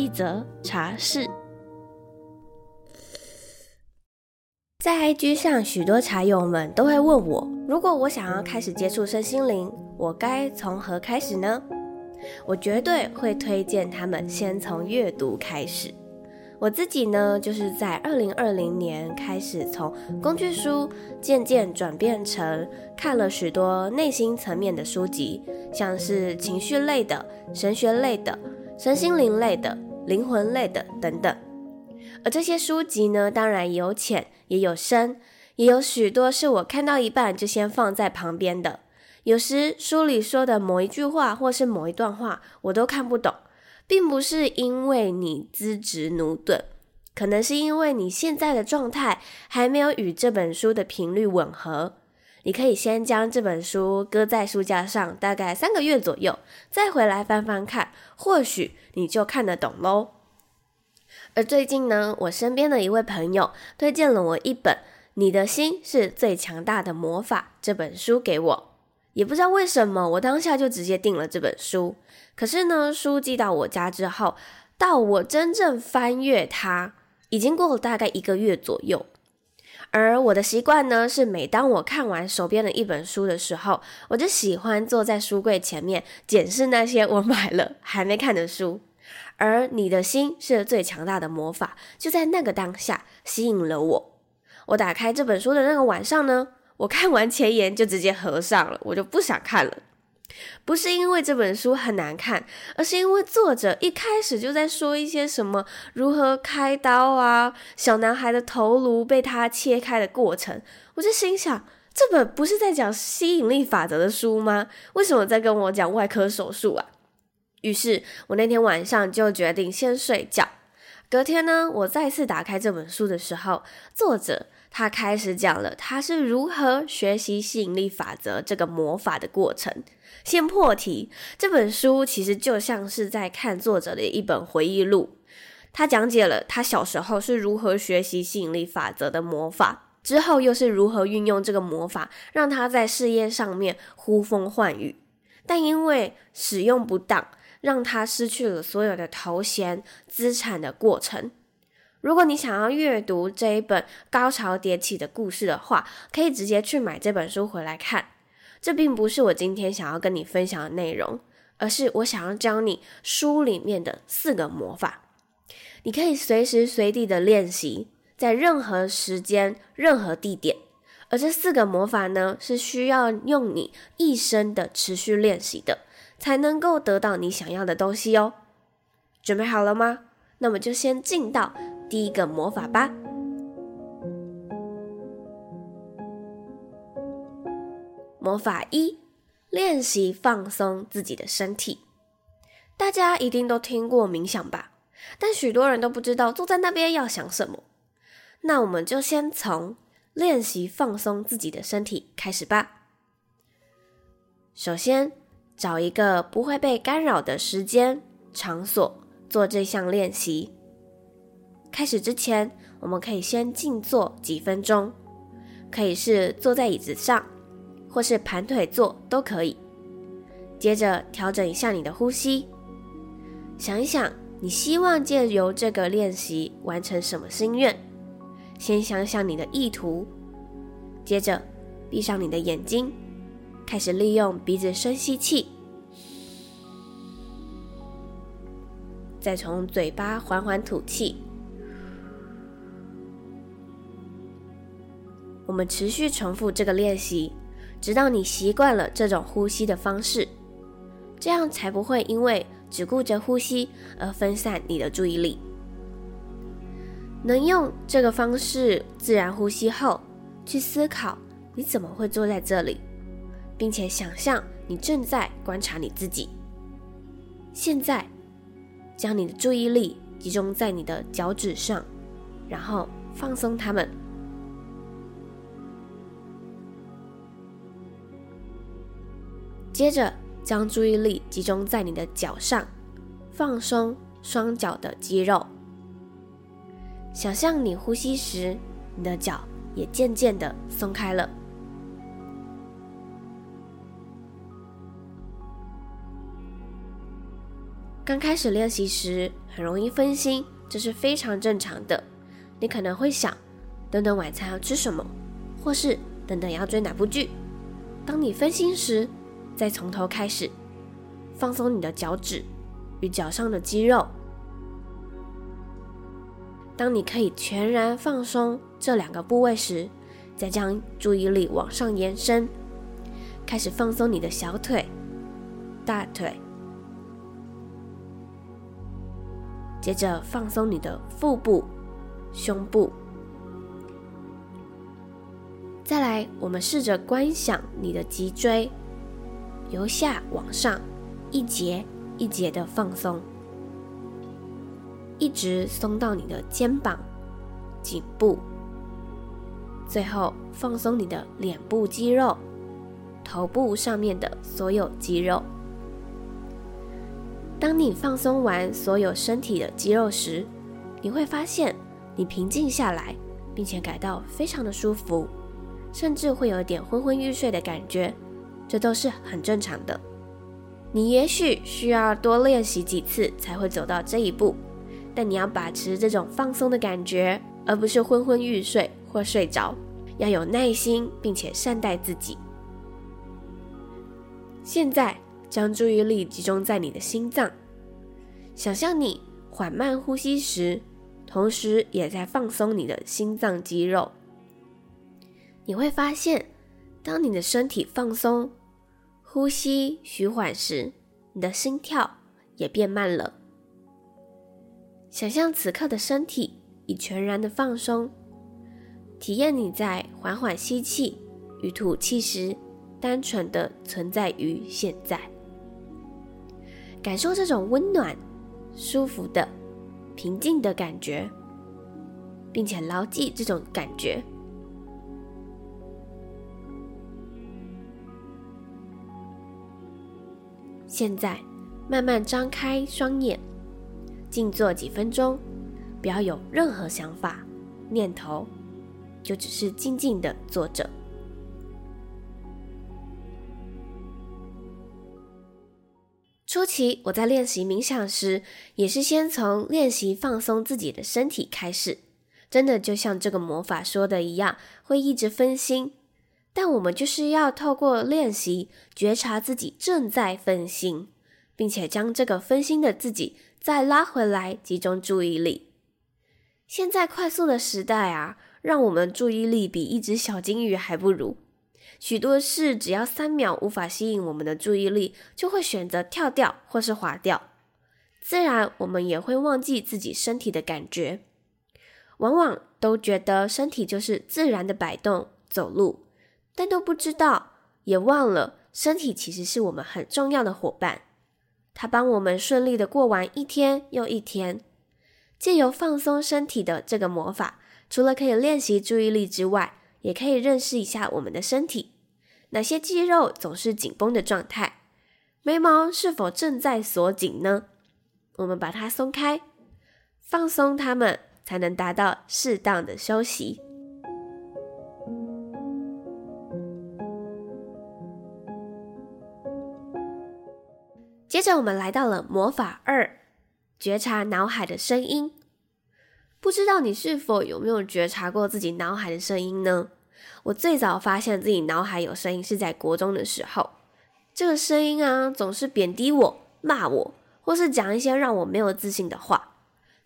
一则茶室。在 IG 上，许多茶友们都会问我，如果我想要开始接触身心灵，我该从何开始呢？我绝对会推荐他们先从阅读开始。我自己呢，就是在二零二零年开始从工具书渐渐转变成看了许多内心层面的书籍，像是情绪类的、神学类的、身心灵类的、灵魂类的等等。而这些书籍呢，当然有浅也有深，也有许多是我看到一半就先放在旁边的。有时书里说的某一句话或是某一段话，我都看不懂。并不是因为你资质駑钝，可能是因为你现在的状态还没有与这本书的频率吻合。你可以先将这本书搁在书架上，大概三个月左右，再回来翻翻看，或许你就看得懂喽。而最近呢，我身边的一位朋友推荐了我一本《你的心是最强大的魔法》这本书给我。也不知道为什么，我当下就直接订了这本书。可是呢，书寄到我家之后，到我真正翻阅它，已经过了大概一个月左右。而我的习惯呢，是每当我看完手边的一本书的时候，我就喜欢坐在书柜前面检视那些我买了还没看的书。而你的心是最强大的魔法，就在那个当下吸引了我。我打开这本书的那个晚上呢，我看完前言就直接合上了，我就不想看了。不是因为这本书很难看，而是因为作者一开始就在说一些什么如何开刀啊，小男孩的头颅被他切开的过程。我就心想，这本不是在讲吸引力法则的书吗？为什么在跟我讲外科手术啊？于是我那天晚上就决定先睡觉。隔天呢，我再次打开这本书的时候，作者。他开始讲了他是如何学习吸引力法则这个魔法的过程。先破题，这本书其实就像是在看作者的一本回忆录。他讲解了他小时候是如何学习吸引力法则的魔法，之后又是如何运用这个魔法让他在事业上面呼风唤雨，但因为使用不当，让他失去了所有的头衔、资产的过程。如果你想要阅读这一本高潮迭起的故事的话，可以直接去买这本书回来看。这并不是我今天想要跟你分享的内容，而是我想要教你书里面的四个魔法。你可以随时随地的练习，在任何时间、任何地点。而这四个魔法呢，是需要用你一生的持续练习的，才能够得到你想要的东西哦。准备好了吗？那么就先进到。第一个魔法吧。魔法一，练习放松自己的身体。大家一定都听过冥想吧？但许多人都不知道坐在那边要想什么。那我们就先从练习放松自己的身体开始吧。首先，找一个不会被干扰的时间、场所做这项练习。开始之前，我们可以先静坐几分钟，可以是坐在椅子上，或是盘腿坐都可以。接着调整一下你的呼吸，想一想你希望借由这个练习完成什么心愿。先想想你的意图，接着闭上你的眼睛，开始利用鼻子深吸气，再从嘴巴缓缓吐气。我们持续重复这个练习，直到你习惯了这种呼吸的方式，这样才不会因为只顾着呼吸而分散你的注意力。能用这个方式自然呼吸后，去思考你怎么会坐在这里，并且想象你正在观察你自己。现在，将你的注意力集中在你的脚趾上，然后放松它们。接着将注意力集中在你的脚上，放松双脚的肌肉。想象你呼吸时，你的脚也渐渐的松开了。刚开始练习时很容易分心，这是非常正常的。你可能会想，等等晚餐要吃什么，或是等等要追哪部剧。当你分心时，再从头开始，放松你的脚趾与脚上的肌肉。当你可以全然放松这两个部位时，再将注意力往上延伸，开始放松你的小腿、大腿，接着放松你的腹部、胸部。再来，我们试着观想你的脊椎。由下往上，一节一节的放松，一直松到你的肩膀、颈部，最后放松你的脸部肌肉、头部上面的所有肌肉。当你放松完所有身体的肌肉时，你会发现你平静下来，并且感到非常的舒服，甚至会有点昏昏欲睡的感觉。这都是很正常的。你也许需要多练习几次才会走到这一步，但你要把持这种放松的感觉，而不是昏昏欲睡或睡着。要有耐心，并且善待自己。现在将注意力集中在你的心脏，想象你缓慢呼吸时，同时也在放松你的心脏肌肉。你会发现，当你的身体放松，呼吸徐缓时，你的心跳也变慢了。想象此刻的身体已全然的放松，体验你在缓缓吸气与吐气时，单纯的存在于现在，感受这种温暖、舒服的、平静的感觉，并且牢记这种感觉。现在，慢慢张开双眼，静坐几分钟，不要有任何想法、念头，就只是静静的坐着。初期我在练习冥想时，也是先从练习放松自己的身体开始，真的就像这个魔法说的一样，会一直分心。但我们就是要透过练习觉察自己正在分心，并且将这个分心的自己再拉回来，集中注意力。现在快速的时代啊，让我们注意力比一只小金鱼还不如。许多事只要三秒无法吸引我们的注意力，就会选择跳掉或是划掉。自然，我们也会忘记自己身体的感觉，往往都觉得身体就是自然的摆动、走路。但都不知道，也忘了，身体其实是我们很重要的伙伴，它帮我们顺利的过完一天又一天。借由放松身体的这个魔法，除了可以练习注意力之外，也可以认识一下我们的身体，哪些肌肉总是紧绷的状态，眉毛是否正在锁紧呢？我们把它松开，放松它们，才能达到适当的休息。接着我们来到了魔法二，觉察脑海的声音。不知道你是否有没有觉察过自己脑海的声音呢？我最早发现自己脑海有声音是在国中的时候，这个声音啊，总是贬低我、骂我，或是讲一些让我没有自信的话。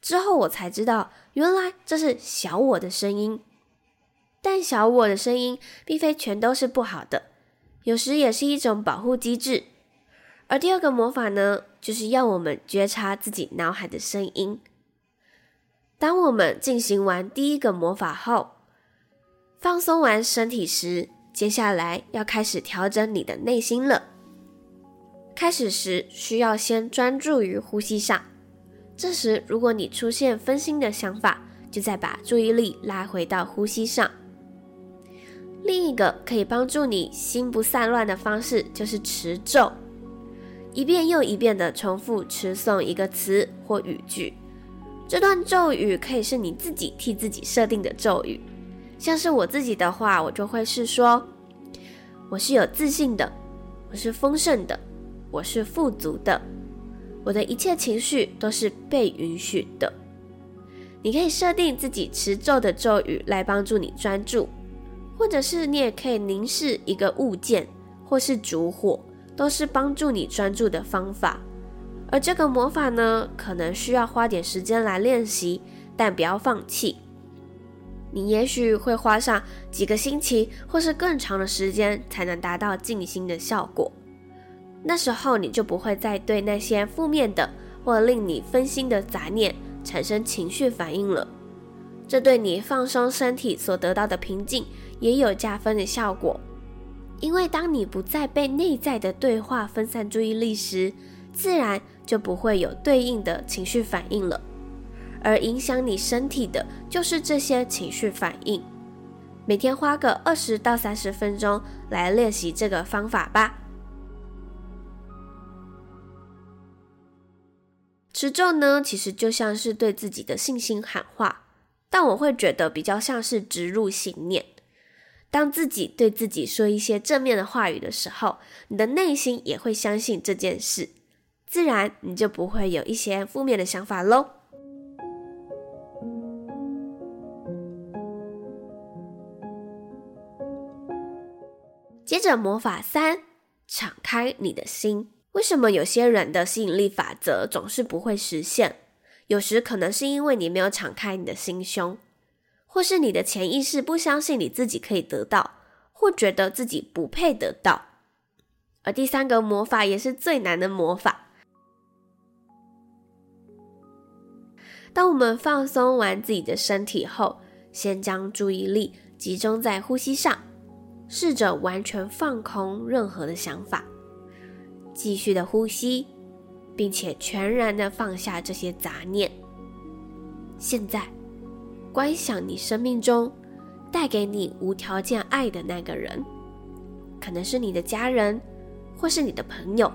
之后我才知道，原来这是小我的声音。但小我的声音并非全都是不好的，有时也是一种保护机制。而第二个魔法呢，就是要我们觉察自己脑海的声音。当我们进行完第一个魔法后，放松完身体时，接下来要开始调整你的内心了。开始时需要先专注于呼吸上，这时，如果你出现分心的想法，就再把注意力拉回到呼吸上。另一个可以帮助你心不散乱的方式，就是持咒，一遍又一遍的重复持诵一个词或语句。这段咒语可以是你自己替自己设定的咒语，像是我自己的话，我就会是说：我是有自信的，我是丰盛的，我是富足的。我的一切情绪都是被允许的。你可以设定自己持咒的咒语来帮助你专注，或者是你也可以凝视一个物件，或是烛火，都是帮助你专注的方法。而这个魔法呢，可能需要花点时间来练习，但不要放弃。你也许会花上几个星期，或是更长的时间，才能达到静心的效果。那时候你就不会再对那些负面的或令你分心的杂念产生情绪反应了。这对你放松身体所得到的平静也有加分的效果。因为当你不再被内在的对话分散注意力时，自然就不会有对应的情绪反应了。而影响你身体的就是这些情绪反应。每天花个二十到三十分钟来练习这个方法吧。持咒呢，其实就像是对自己的信心喊话，但我会觉得比较像是植入信念。当自己对自己说一些正面的话语的时候，你的内心也会相信这件事，自然你就不会有一些负面的想法喽。接着魔法三，敞开你的心。为什么有些人的吸引力法则总是不会实现？有时可能是因为你没有敞开你的心胸，或是你的潜意识不相信你自己可以得到，或觉得自己不配得到。而第三个魔法也是最难的魔法。当我们放松完自己的身体后，先将注意力集中在呼吸上，试着完全放空任何的想法。继续的呼吸，并且全然的放下这些杂念。现在，观想你生命中带给你无条件爱的那个人，可能是你的家人，或是你的朋友。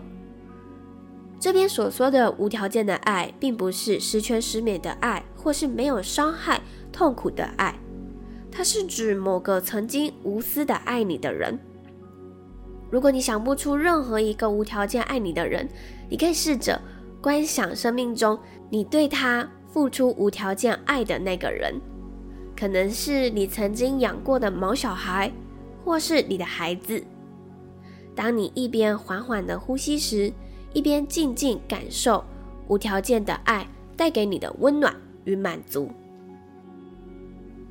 这边所说的无条件的爱，并不是十全十美的爱，或是没有伤害、痛苦的爱，它是指某个曾经无私的爱你的人。如果你想不出任何一个无条件爱你的人，你可以试着观想生命中你对他付出无条件爱的那个人，可能是你曾经养过的毛小孩，或是你的孩子。当你一边缓缓的呼吸时，一边静静感受无条件的爱带给你的温暖与满足，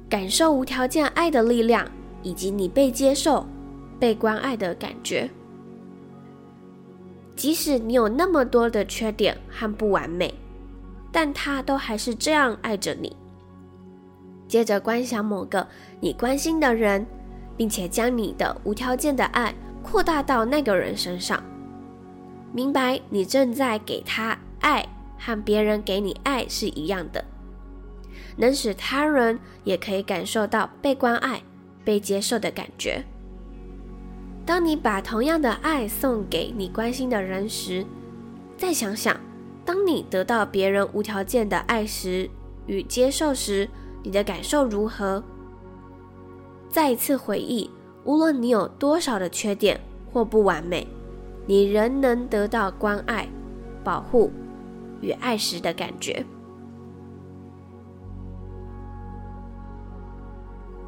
感受无条件爱的力量，以及你被接受。被关爱的感觉，即使你有那么多的缺点和不完美，但他都还是这样爱着你。接着观想某个你关心的人，并且将你的无条件的爱扩大到那个人身上，明白你正在给他爱，和别人给你爱是一样的，能使他人也可以感受到被关爱、被接受的感觉。当你把同样的爱送给你关心的人时，再想想，当你得到别人无条件的爱时与接受时，你的感受如何？再一次回忆，无论你有多少的缺点或不完美，你仍能得到关爱、保护与爱时的感觉。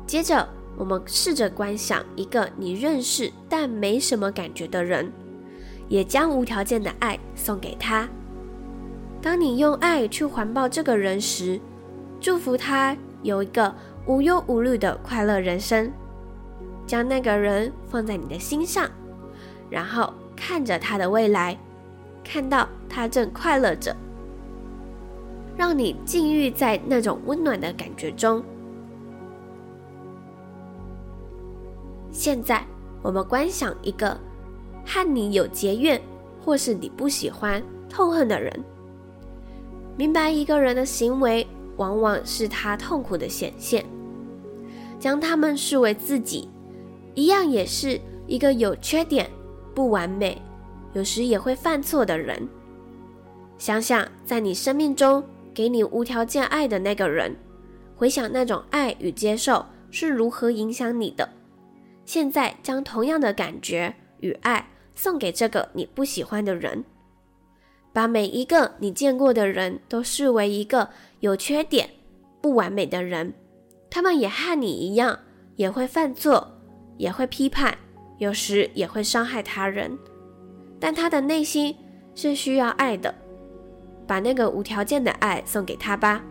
接着。我们试着观想一个你认识但没什么感觉的人，也将无条件的爱送给他。当你用爱去环抱这个人时，祝福他有一个无忧无虑的快乐人生。将那个人放在你的心上，然后看着他的未来，看到他正快乐着，让你浸浴在那种温暖的感觉中。现在，我们观想一个和你有结怨，或是你不喜欢、痛恨的人。明白一个人的行为往往是他痛苦的显现，将他们视为自己，一样也是一个有缺点、不完美，有时也会犯错的人。想想在你生命中给你无条件爱的那个人，回想那种爱与接受是如何影响你的。现在将同样的感觉与爱送给这个你不喜欢的人。把每一个你见过的人都视为一个有缺点、不完美的人，他们也和你一样，也会犯错，也会批判，有时也会伤害他人。但他的内心是需要爱的，把那个无条件的爱送给他吧。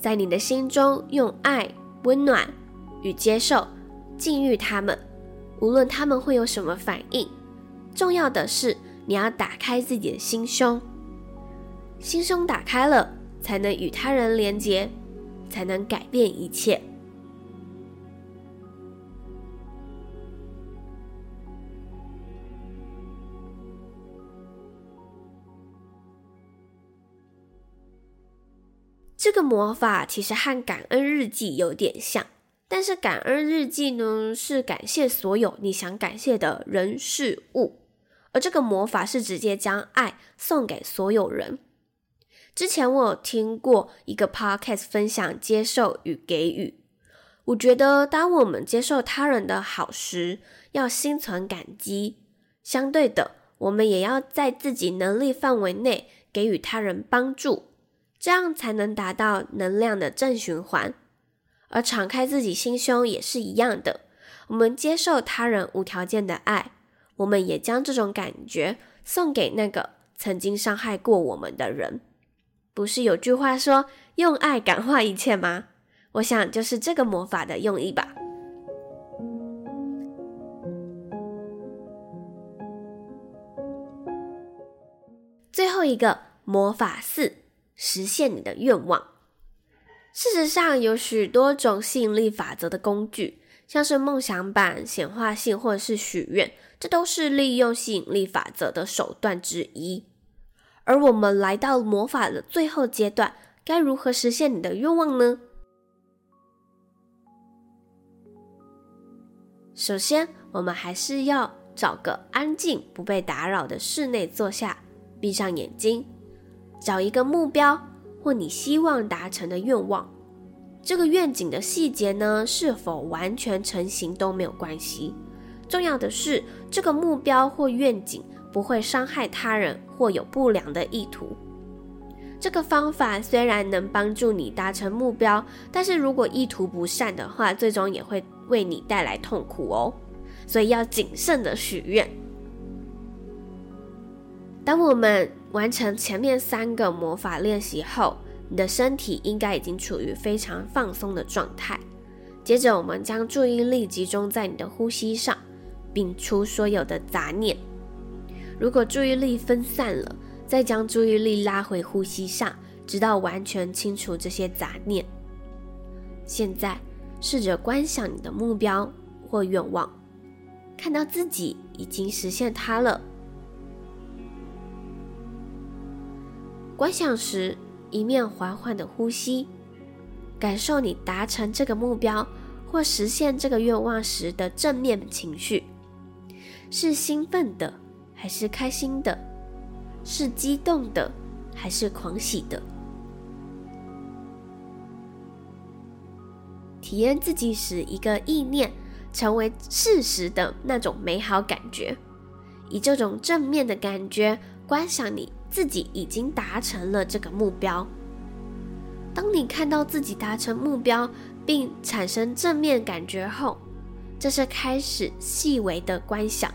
在你的心中用爱、温暖与接受禁欲他们，无论他们会有什么反应。重要的是，你要打开自己的心胸，心胸打开了，才能与他人连结，才能改变一切。这个魔法其实和感恩日记有点像。但是感恩日记呢，是感谢所有你想感谢的人事物，而这个魔法是直接将爱送给所有人。之前我有听过一个 podcast 分享接受与给予，我觉得当我们接受他人的好时，要心存感激；相对的，我们也要在自己能力范围内给予他人帮助，这样才能达到能量的正循环。而敞开自己心胸也是一样的，我们接受他人无条件的爱，我们也将这种感觉送给那个曾经伤害过我们的人。不是有句话说“用爱感化一切”吗？我想就是这个魔法的用意吧。最后一个魔法四，实现你的愿望。事实上，有许多种吸引力法则的工具，像是梦想版、显化信或者是许愿，这都是利用吸引力法则的手段之一。而我们来到魔法的最后阶段，该如何实现你的愿望呢？首先，我们还是要找个安静、不被打扰的室内坐下，闭上眼睛，找一个目标。或你希望达成的愿望，这个愿景的细节呢，是否完全成型都没有关系。重要的是，这个目标或愿景不会伤害他人或有不良的意图。这个方法虽然能帮助你达成目标，但是如果意图不善的话，最终也会为你带来痛苦哦。所以要谨慎的许愿。当我们完成前面三个魔法练习后，你的身体应该已经处于非常放松的状态。接着，我们将注意力集中在你的呼吸上，摒除所有的杂念。如果注意力分散了，再将注意力拉回呼吸上，直到完全清除这些杂念。现在，试着观想你的目标或愿望，看到自己已经实现它了。观想时，一面缓缓的呼吸，感受你达成这个目标或实现这个愿望时的正面情绪，是兴奋的还是开心的？是激动的还是狂喜的？体验自己使一个意念成为事实的那种美好感觉，以这种正面的感觉观赏你。自己已经达成了这个目标。当你看到自己达成目标并产生正面感觉后，这是开始细微的观想。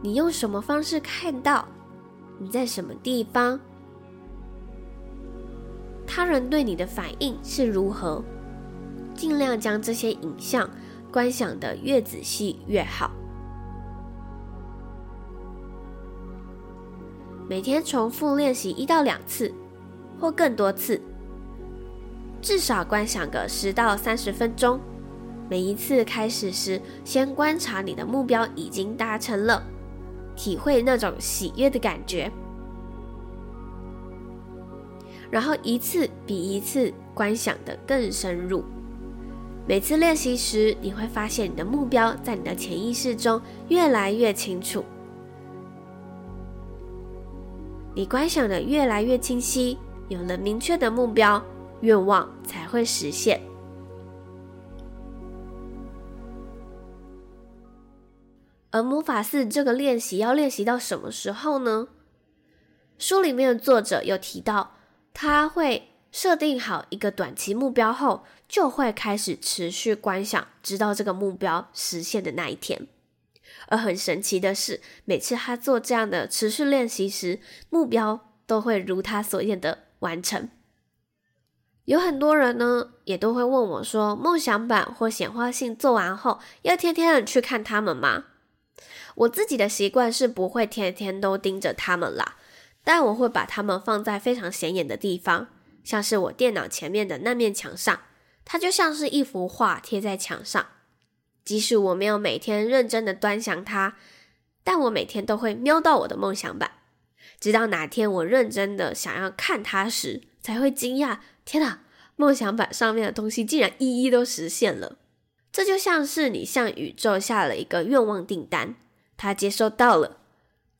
你用什么方式看到？你在什么地方？他人对你的反应是如何？尽量将这些影像观想得越仔细越好。每天重复练习一到两次，或更多次，至少观想个十到三十分钟。每一次开始时，先观察你的目标已经达成了，体会那种喜悦的感觉，然后一次比一次观想的更深入。每次练习时，你会发现你的目标在你的潜意识中越来越清楚。你观想的越来越清晰，有了明确的目标，愿望才会实现。而魔法四这个练习要练习到什么时候呢？书里面的作者有提到，他会设定好一个短期目标后，就会开始持续观想，直到这个目标实现的那一天。而很神奇的是，每次他做这样的持续练习时，目标都会如他所愿的完成。有很多人呢，也都会问我说，梦想板或显化信做完后，要天天的去看他们吗？我自己的习惯是不会天天都盯着他们啦，但我会把他们放在非常显眼的地方，像是我电脑前面的那面墙上。它就像是一幅画贴在墙上，即使我没有每天认真的端详它，但我每天都会瞄到我的梦想板，直到哪天我认真的想要看它时，才会惊讶：天哪，梦想板上面的东西竟然一一都实现了！这就像是你向宇宙下了一个愿望订单，它接收到了，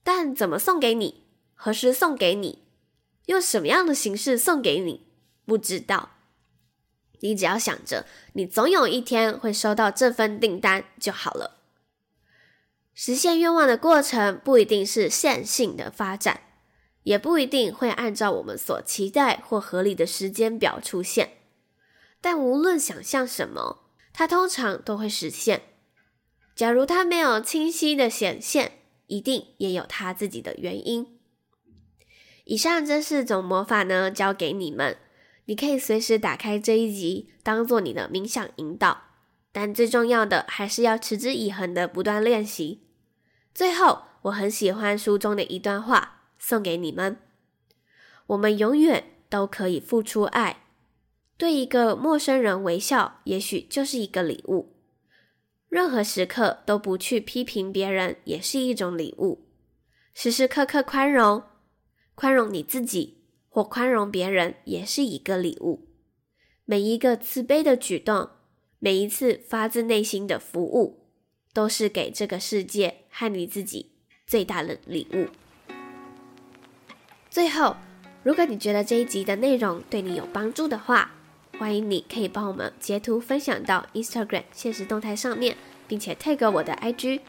但怎么送给你，何时送给你，用什么样的形式送给你，不知道。你只要想着，你总有一天会收到这份订单就好了。实现愿望的过程不一定是线性的发展，也不一定会按照我们所期待或合理的时间表出现。但无论想象什么，它通常都会实现。假如它没有清晰的显现，一定也有它自己的原因。以上这四种魔法呢，交给你们。你可以随时打开这一集，当做你的冥想引导，但最重要的还是要持之以恒的不断练习。最后，我很喜欢书中的一段话，送给你们：我们永远都可以付出爱。对一个陌生人微笑，也许就是一个礼物。任何时刻都不去批评别人，也是一种礼物。时时刻刻宽容，宽容你自己。或宽容别人也是一个礼物。每一个慈悲的举动，每一次发自内心的服务，都是给这个世界和你自己最大的礼物。最后，如果你觉得这一集的内容对你有帮助的话，欢迎你可以帮我们截图分享到 Instagram 现实动态上面，并且 tag 我的 IG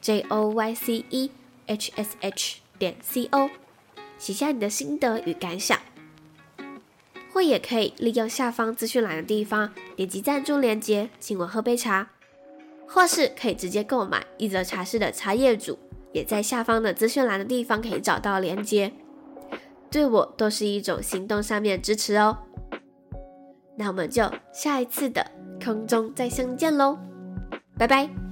J O Y C E H S H 点 C O。写下你的心得与感想，或也可以利用下方资讯栏的地方点击赞助链接，请我喝杯茶，或是可以直接购买一则茶室的茶叶组，也在下方的资讯栏的地方可以找到链接，对我都是一种行动上面的支持哦。那我们就下一次的空中再相见喽，拜拜。